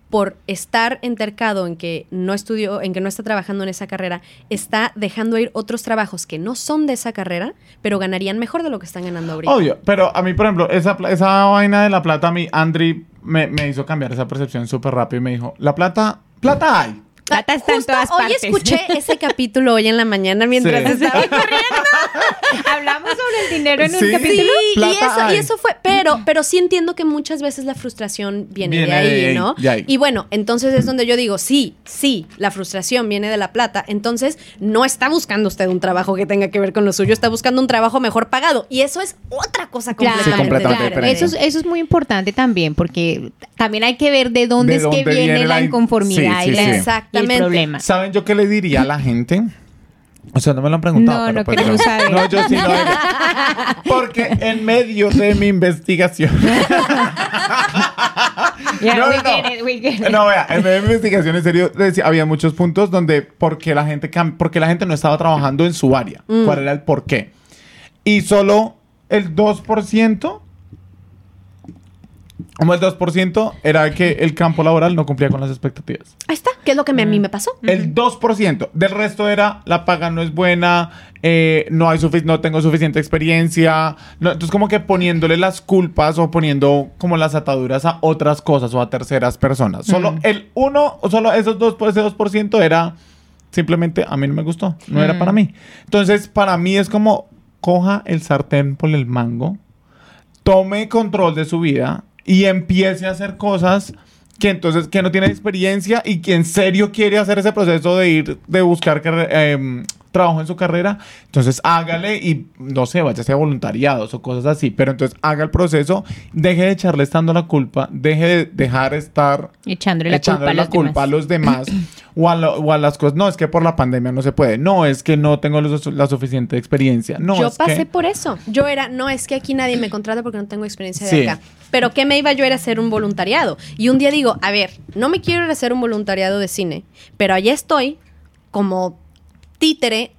por estar entercado en que no estudió, en que no está trabajando en esa carrera, está dejando ir otros trabajos que no son de esa carrera, pero ganarían mejor de lo que están ganando ahorita. Obvio, pero a mí, por ejemplo, esa, pla- esa vaina de la plata, a mí, Andri me, me hizo cambiar esa percepción súper rápido y me dijo, la plata, plata hay. Plata está en Justo todas hoy partes. escuché ese capítulo hoy en la mañana mientras Sí. estaba corriendo. Hablamos sobre el dinero en Sí. un capítulo. Sí, y eso, y eso fue, pero, pero sí entiendo que muchas veces la frustración viene, Viene de ahí, de ahí, ¿no? de ahí. Y bueno, entonces es donde yo digo, sí, sí, la frustración viene de la plata, entonces no está buscando usted un trabajo que tenga que ver con lo suyo, está buscando un trabajo mejor pagado. Y eso es otra cosa Claro, completamente, completamente claro. diferente. Eso, es, eso es muy importante también, porque también hay que ver de dónde De es dónde que viene, viene la la in- inconformidad Sí, y, la- sí. y el Exactamente. problema. ¿Saben yo qué le diría a la gente? O sea, no me lo han preguntado. No, no pues yo- saber. No, yo sí no. Porque en medio de mi investigación. Yeah, No, we no, get no. it, we get it. No, vea, en medio de mi investigación, en serio, decía- había muchos puntos donde porque la gente porque la gente no estaba trabajando en su área. Mm. ¿Cuál era el por qué? Y solo el 2% Como el 2% era que el campo laboral no cumplía con las expectativas. Ahí está, que es lo que me- a mí me pasó. El 2%. Del resto era la paga no es buena, eh, no, hay sufic- no tengo suficiente experiencia. no- entonces, como que poniéndole las culpas o poniendo como las ataduras a otras cosas o a terceras personas. Solo el 1, o solo esos dos, ese 2% era simplemente a mí no me gustó, no era para mí. Entonces, para mí es como coja el sartén por el mango, tome control de su vida y empiece a hacer cosas que entonces que no tiene experiencia y que en serio quiere hacer ese proceso de ir de buscar em, trabajo en su carrera, entonces hágale y no sé, váyase a voluntariados o cosas así, pero entonces haga el proceso, deje de echarle estando la culpa, deje de dejar estar Echándole la echándole culpa a la los culpa demás. a los demás o, a lo- o a las cosas. No, es que por la pandemia no se puede. No, es que no tengo los- la suficiente experiencia. No, yo es pasé que... por eso. Yo era, no, es que aquí nadie me contrata porque no tengo experiencia Sí. de acá. Pero ¿qué me iba yo era hacer un voluntariado? Y un día digo, a ver, no me quiero ir a hacer un voluntariado de cine, pero allá estoy como títere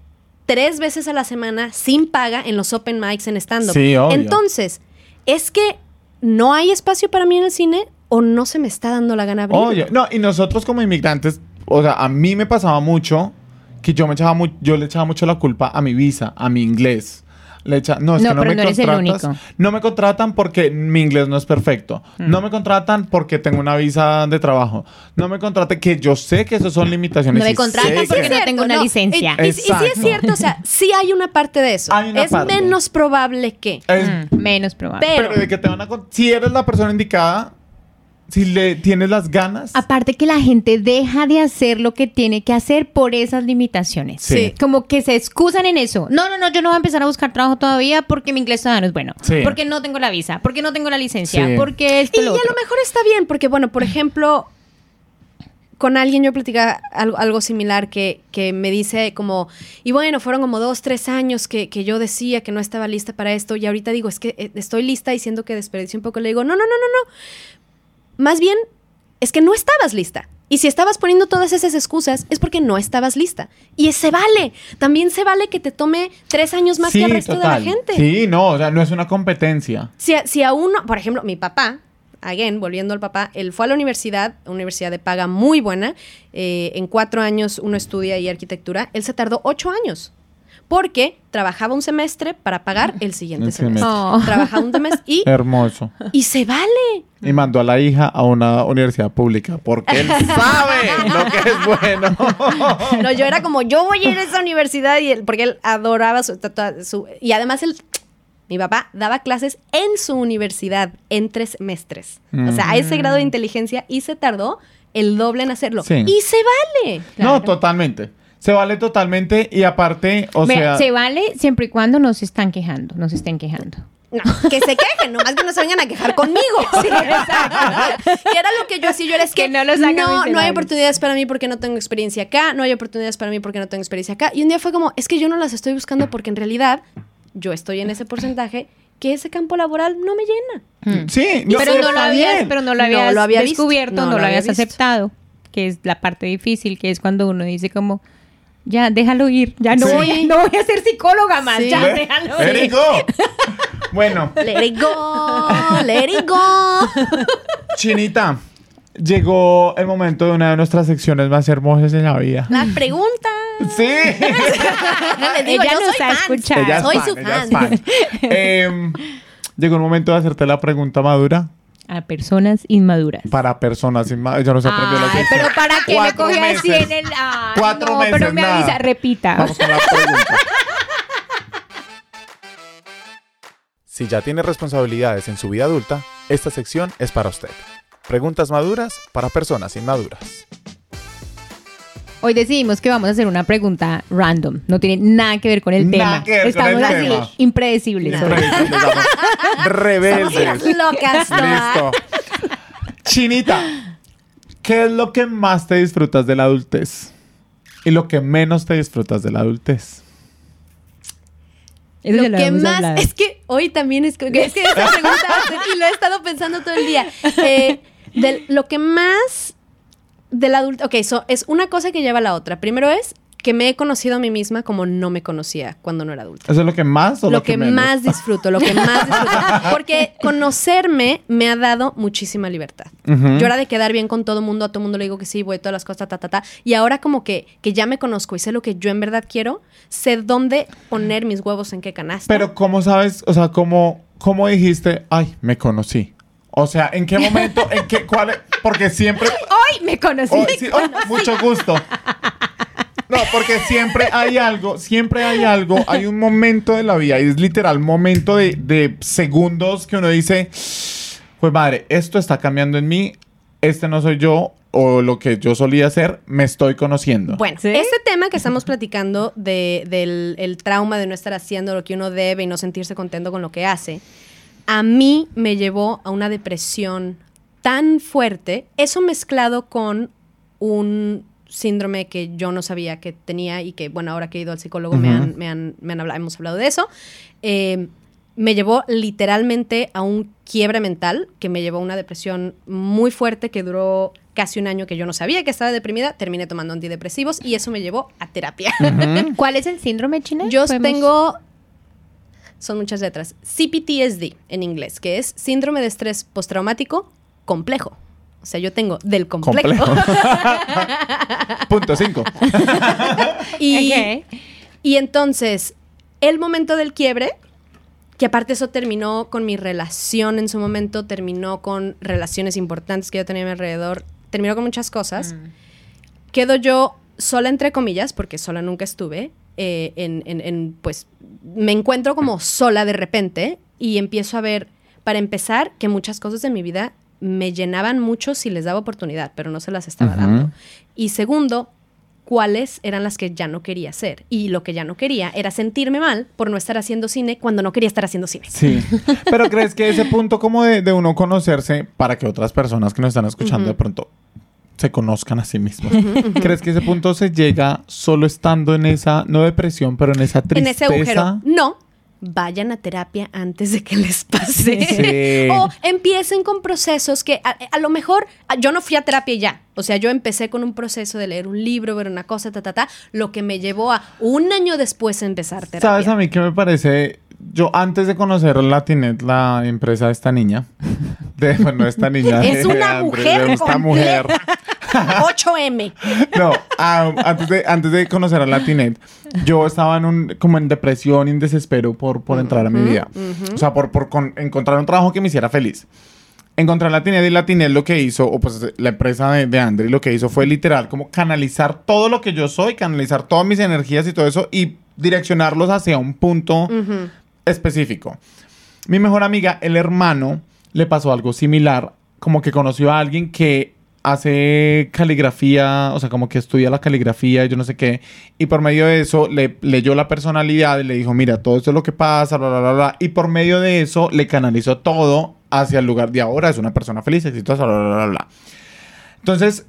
tres veces a la semana sin paga en los open mics en stand-up. Sí, obvio. Entonces, ¿es que no hay espacio para mí en el cine o no se me está dando la gana abrir? Oye, no, y nosotros como inmigrantes, o sea, a mí me pasaba mucho que yo me echaba yo le echaba mucho la culpa a mi visa, a mi inglés. Le echa- no, es No, que no pero me no eres el contratas. único. No me contratan porque mi inglés no es perfecto. Mm. No me contratan porque tengo una visa de trabajo. No me contratan que yo sé que esas son limitaciones. No me contratan porque que- no tengo una licencia. Y, y- y sí es cierto, o sea, sí hay una parte de eso. Hay una es parte. menos probable que. es- Mm, menos probable. Pero- pero de que te van a si eres la persona indicada, si le tienes las ganas. Aparte que la gente deja de hacer lo que tiene que hacer por esas limitaciones. Sí. Como que se excusan en eso. No, no, no, yo no voy a empezar a buscar trabajo todavía porque mi inglés todavía no es bueno. Sí. Porque no tengo la visa, porque no tengo la licencia, Sí. porque esto Y lo a otro. lo mejor está bien, porque bueno, por ejemplo, con alguien yo platicaba algo, algo similar que, que me dice como, y bueno, fueron como dos, tres años que, que yo decía que no estaba lista para esto y ahorita digo, es que eh, estoy lista diciendo que desperdicié un poco, le digo, no, no, no, no, no. Más bien, es que no estabas lista. Y si estabas poniendo todas esas excusas, es porque no estabas lista. Y se vale. También se vale que te tome tres años más sí, que al resto total. de la gente. Sí, no, o sea, no es una competencia. Si a, si a uno, por ejemplo, mi papá, again, volviendo al papá, él fue a la universidad, universidad de paga muy buena. eh, en cuatro años uno estudia ahí arquitectura. Él se tardó ocho años. Porque trabajaba un semestre para pagar el siguiente El semestre. semestre. Oh. Trabajaba un semestre y, Hermoso. y se vale. Y mandó a la hija a una universidad pública porque él sabe lo que es bueno. No, yo era como, yo voy a ir a esa universidad y él, porque él adoraba su, Y además él, mi papá daba clases en su universidad en tres semestres. O sea, a ese grado de inteligencia y se tardó el doble en hacerlo. Sí. Y se vale. No, totalmente. Se vale totalmente y aparte, o Mira, sea, se vale siempre y cuando no se están quejando, no se estén quejando. No, que se quejen, nomás que no se vengan a quejar conmigo. Sí, exacto. Y era lo que yo hacía, yo era es que, Que no los no, no hay oportunidades para mí porque no tengo experiencia acá, no hay oportunidades para mí porque no tengo experiencia acá. Y un día fue como, es que yo no las estoy buscando porque en realidad yo estoy en ese porcentaje que ese campo laboral no me llena. Mm. sí, no, pero, no lo habías, pero no lo No habías lo había descubierto, No no, lo lo había habías visto. aceptado, que es la parte difícil, que es cuando uno dice como, ya, déjalo ir, ya no, Sí. voy, no voy a ser psicóloga más, Sí. ya, déjalo let ir. it go. Bueno, Let it go, let it go. Chinita, llegó el momento de una de nuestras secciones más hermosas en la vida. La pregunta. Sí. Les digo, Ella yo nos soy ha escuchado. Soy fan, su fan. Em, llegó el momento de hacerte la pregunta madura A personas inmaduras. para personas inmaduras. Yo no sé aprendió la sección. pero para qué me coge así en el... Ay, Cuatro no, meses, pero me nada. avisa, repita. Vamos con la pregunta. Si ya tiene responsabilidades en su vida adulta, esta sección es para usted. Preguntas maduras para personas inmaduras. Hoy decidimos que vamos a hacer una pregunta random. No tiene nada que ver con el Nada tema. que ver con Estamos el así, tema. impredecibles. Hoy. Rebeldes. Locas, todas. Listo. Chinita, ¿qué es lo que más te disfrutas de la adultez? Y lo que menos te disfrutas de la adultez. Eso lo ya lo que habíamos más hablado. es que hoy también es que es que esa pregunta y lo he estado pensando todo el día Eh, de lo que más del adulto ok so, es una cosa que lleva a la otra primero es que me he conocido a mí misma como no me conocía cuando no era adulta. ¿Eso es lo que más o lo, Lo que menos? más disfruto, lo que más disfruto. Porque conocerme me ha dado muchísima libertad. Yo era de quedar bien con todo mundo, a todo mundo le digo que sí, voy todas las cosas, ta, ta, ta. Y ahora como que, que ya me conozco y sé lo que yo en verdad quiero, sé dónde poner mis huevos en qué canasta. Pero ¿cómo sabes? O sea, ¿cómo, cómo dijiste, ay, me conocí? O sea, ¿en qué momento? ¿En qué? ¿Cuál? es? Porque siempre... Me conocí. Oh, sí, oh, mucho gusto. No, porque siempre hay algo, siempre hay algo, hay un momento de la vida y es literal momento de, de segundos que uno dice, pues madre, esto está cambiando en mí, este no soy yo o lo que yo solía hacer, me estoy conociendo. Bueno, ¿Sí? ese tema que estamos platicando de- del el trauma de no estar haciendo lo que uno debe y no sentirse contento con lo que hace, a mí me llevó a una depresión tan fuerte, eso mezclado con un síndrome que yo no sabía que tenía y que, bueno, ahora que he ido al psicólogo me han, me han, me han hablado, hemos hablado de eso. eh, me llevó literalmente a un quiebre mental que me llevó a una depresión muy fuerte que duró casi un año que yo no sabía que estaba deprimida. Terminé tomando antidepresivos y eso me llevó a terapia. ¿Cuál es el síndrome china? Yo Podemos- tengo. Son muchas letras. CPTSD en inglés, que es síndrome de estrés postraumático complejo. O sea, yo tengo del complejo. Complejo. Punto cinco. Y, Ok. y entonces, el momento del quiebre, que aparte eso terminó con mi relación en su momento, terminó con relaciones importantes que yo tenía a mi alrededor, terminó con muchas cosas. Quedo yo sola, entre comillas, porque sola nunca estuve. eh, en, en- en, pues me encuentro como sola de repente y empiezo a ver, para empezar, que muchas cosas de mi vida me llenaban mucho si les daba oportunidad, pero no se las estaba dando. Y segundo, cuáles eran las que ya no quería hacer. Y lo que ya no quería era sentirme mal por no estar haciendo cine cuando no quería estar haciendo cine. Sí. Pero ¿crees que ese punto como de, de uno conocerse para que otras personas que nos están escuchando de pronto se conozcan a sí mismos? ¿Crees que ese punto se llega solo estando en esa, no depresión, pero en esa En tristeza? ese agujero. No. Vayan a terapia antes de que les pase. Sí. o empiecen con procesos que a, a lo mejor yo no fui a terapia ya. O sea, yo empecé con un proceso de leer un libro, ver una cosa, ta, ta, ta, lo que me llevó a un año después empezar terapia. ¿Sabes a mí qué me parece? Yo antes de conocer Latinet, la empresa de esta niña, de, bueno, esta niña. Es de una Andrés, mujer de esta mujer. 8M. No, ah, antes, de, antes de conocer a Latinet, yo estaba en un, como en depresión y en desespero por, por entrar a mi vida. O sea, por, por con- encontrar un trabajo que me hiciera feliz. Encontrar Latinet y Latinet lo que hizo, o pues la empresa de, de Andri lo que hizo fue literal como canalizar todo lo que yo soy, canalizar todas mis energías y todo eso y direccionarlos hacia un punto específico. Mi mejor amiga, el hermano, le pasó algo similar, como que conoció a alguien que hace caligrafía, o sea, como que estudia la caligrafía yo no sé qué, y por medio de eso le leyó la personalidad y le dijo, mira, todo esto es lo que pasa, bla, bla, bla, bla, y por medio de eso le canalizó todo hacia el lugar de ahora, es una persona feliz, exitosa, bla, bla, bla, bla. Entonces,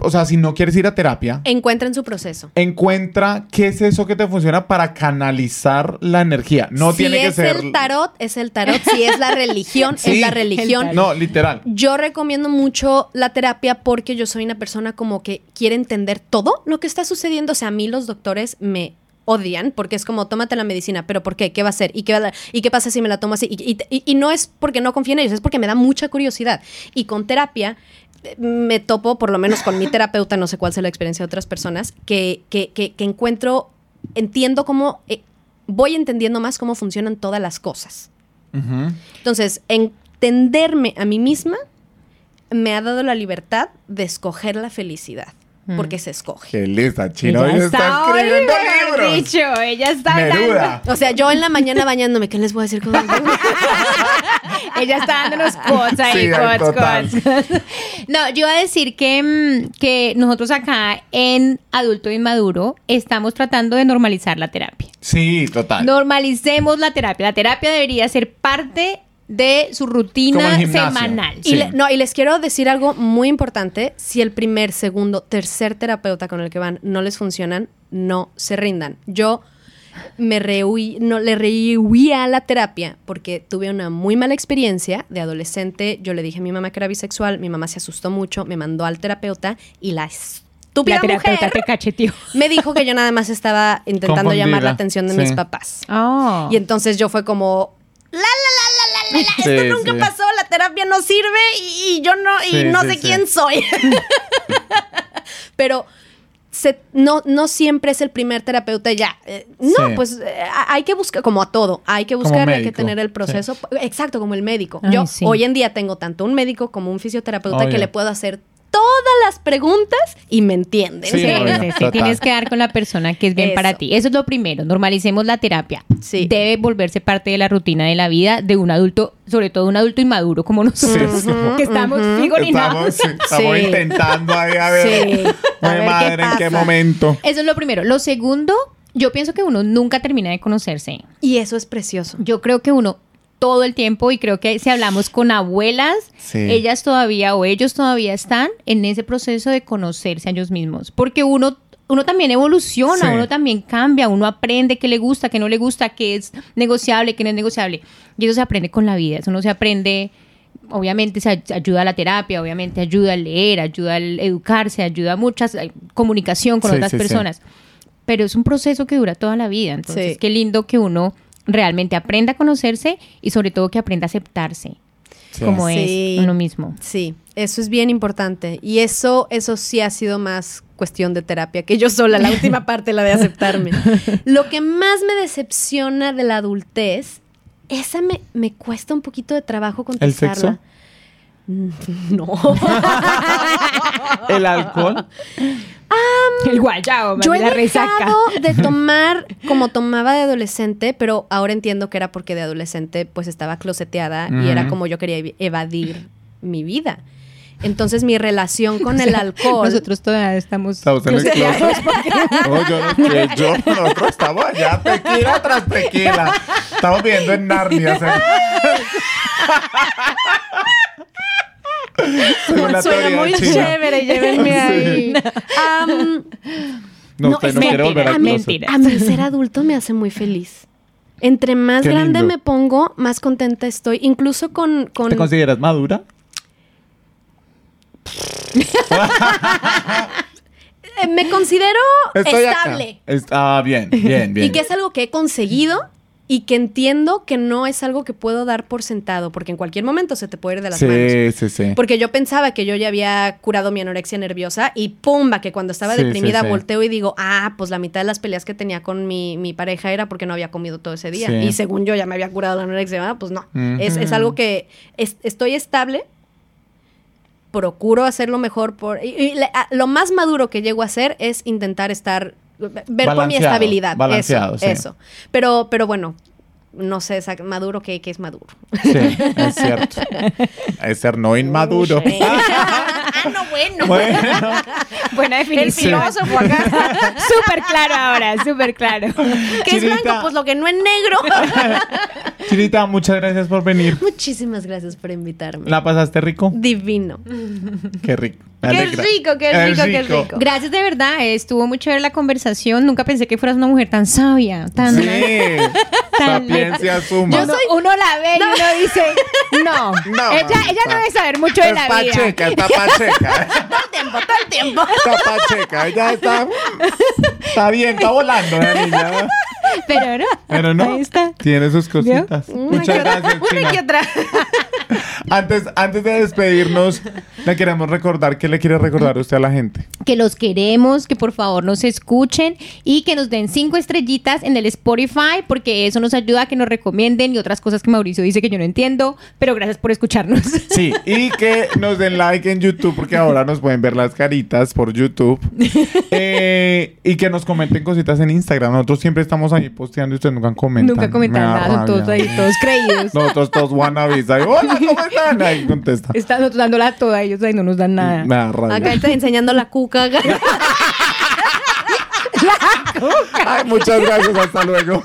o sea, si no quieres ir a terapia, Encuentren su proceso. encuentra qué es eso que te funciona para canalizar la energía. No si tiene que es ser. el tarot, es el tarot. Si es la religión, Sí, es la el religión. No, literal. Yo recomiendo mucho la terapia porque yo soy una persona como que quiere entender todo lo que está sucediendo. O sea, a mí los doctores me odian porque es como, tómate la medicina, pero ¿por qué? ¿Qué va a hacer? ¿Y qué, va a- ¿Y qué pasa si me la tomo así? Y, y- y- y no es porque no confío en ellos, es porque me da mucha curiosidad. Y con terapia me topo, por lo menos con mi terapeuta, no sé cuál sea la experiencia de otras personas, que, que, que- que encuentro, entiendo cómo, eh, voy entendiendo más cómo funcionan todas las cosas. Entonces, entenderme a mí misma me ha dado la libertad de escoger la felicidad, porque se escoge. Qué lista, chino. Ella Ella está hoy, escribiendo libros. dicho, ella está hablando. Neruda. O sea, yo en la mañana bañándome, ¿qué les voy a decir? con Ella está dándonos quotes ahí, Sí, quotes, total. quotes. No, yo iba a decir que, mm, que nosotros acá en Adulto Inmaduro estamos tratando de normalizar la terapia. Sí, total. Normalicemos la terapia. La terapia debería ser parte de su rutina semanal. Y le- no, y les quiero decir algo muy importante. Si el primer, segundo, tercer terapeuta con el que van no les funcionan, no se rindan. Yo me rehuí, no, le rehuía a la terapia porque tuve una muy mala experiencia de adolescente. Yo le dije a mi mamá que era bisexual, mi mamá se asustó mucho, me mandó al terapeuta y la estúpida La terapeuta mujer te cacheteó. me dijo que yo nada más estaba intentando llamar la atención de Sí. mis papás. Oh. Y entonces yo fue como, la, la, la, Sí, esto nunca sí. pasó, la terapia no sirve y, y yo no, y Sí, no sí, sé sí. quién soy. Pero se- no, no siempre es el primer terapeuta ya. Eh, no, Sí. pues eh, hay que buscar, como a todo, hay que buscar, hay que tener el proceso. Exacto, como el médico. Ay, yo sí. hoy en día tengo tanto un médico como un fisioterapeuta Obvio. que le puedo hacer todas las preguntas y me entienden. Sí, Sí, obvio, sí. Tienes que dar con la persona que es bien Eso. para ti. Eso es lo primero. Normalicemos la terapia. Sí. Debe volverse parte de la rutina de la vida de un adulto, sobre todo un adulto inmaduro como nosotros, Sí, sí. que estamos figurinados. Estamos, sí, estamos Sí. intentando ahí a ver. Sí. A Ay, ver qué madre, ¿en qué momento? Eso es lo primero. Lo segundo, yo pienso que uno nunca termina de conocerse. Y eso es precioso. Yo creo que uno todo el tiempo y creo que si hablamos con abuelas, Sí. ellas todavía o ellos todavía están en ese proceso de conocerse a ellos mismos, porque uno uno también evoluciona, Sí. uno también cambia, uno aprende qué le gusta, qué no le gusta, qué es negociable, qué no es negociable. Y eso se aprende con la vida, eso no se aprende obviamente se ay- ayuda a la terapia, obviamente ayuda a leer, ayuda al educarse, ayuda a muchas eh, comunicación con Sí, otras sí, sí. personas. Pero es un proceso que dura toda la vida. Entonces, Sí. qué lindo que uno realmente aprenda a conocerse y sobre todo que aprenda a aceptarse Sí. como Sí. es uno mismo. Sí, eso es bien importante. Y eso, eso sí ha sido más cuestión de terapia que yo sola, la última parte, la de aceptarme. Lo que más me decepciona de la adultez, esa me, me cuesta un poquito de trabajo contestarla. sexo? No. ¿El alcohol? El guayabo, Yo he la resaca. dejado de tomar como tomaba de adolescente, pero ahora entiendo que era porque de adolescente pues estaba closeteada y era como yo quería ev- evadir mi vida. Entonces mi relación con el alcohol... Nosotros todavía estamos. Estamos en el closet. No, yo no sé, yo, nosotros estamos allá, tequila tras tequila. Estamos viendo en Narnia. Suena teoría muy china. chévere, llévenme Sí. ahí. No, No, usted es no quiere mentira, volver closet. mentira. a mí ser adulto me hace muy feliz. Entre más Qué grande lindo. me pongo, más contenta estoy. Incluso con... con ¿Te consideras madura? eh, me considero Estoy estable. Está bien, bien, bien. Y que es algo que he conseguido y que entiendo que no es algo que puedo dar por sentado, porque en cualquier momento se te puede ir de las manos. Sí, sí, sí. Porque yo pensaba que yo ya había curado mi anorexia nerviosa y pumba, que cuando estaba Sí, deprimida sí, volteo y digo, ah, pues la mitad de las peleas que tenía con mi, mi pareja era porque no había comido todo ese día. Y según yo ya me había curado la anorexia, pues no. es, es algo que es- estoy estable, procuro hacerlo mejor. Por, y, y lo más maduro que llego a hacer es intentar estar, ver por mi estabilidad. balanceado, eso, sí. eso. Pero, pero bueno, no sé, maduro que, es maduro. Sí, es cierto. Es ser no inmaduro. ah, no, bueno. Bueno, Buena El definición. filósofo acá. súper claro ahora, súper claro. que es blanco, pues lo que no es negro. Chinita, muchas gracias por venir. Muchísimas gracias por invitarme. ¿La pasaste rico? Divino. Qué rico. Me Qué rico, qué rico, qué rico. Gracias de verdad, eh, estuvo muy chévere la conversación. Nunca pensé que fueras una mujer tan sabia, tan... Sí. Tan- Sapiencia suma. Uno, uno la ve y uno dice, no, No, ella, ella no debe saber mucho de la vida. pacheca, está pacheca. Todo el tiempo, todo el tiempo. Está pacheca. Ella está. Está bien, está volando la niña. Pero no, Pero no. ahí está. Tiene sus cositas. Una Muchas gracias, Una que otra. Antes, antes de despedirnos, le queremos recordar, ¿qué le quiere recordar usted a la gente? que los queremos, que por favor nos escuchen y que nos den cinco estrellitas en el Spotify, porque eso nos ayuda a que nos recomienden y otras cosas que Mauricio dice que yo no entiendo, pero gracias por escucharnos. Sí, y que nos den like en YouTube, porque ahora nos pueden ver las caritas por YouTube. Eh, y que nos comenten cositas en Instagram. Nosotros siempre estamos ahí posteando y ustedes nunca comentan. Nunca comentan Me da nada, todos ahí, todos creídos. Nosotros todos wannabes ahí. Hola, ¿cómo están? Ahí contesta. Están dándola toda, ellos ahí no nos dan nada. Me da rabia. Acá está enseñando la cuca. Ay, muchas gracias. Hasta luego.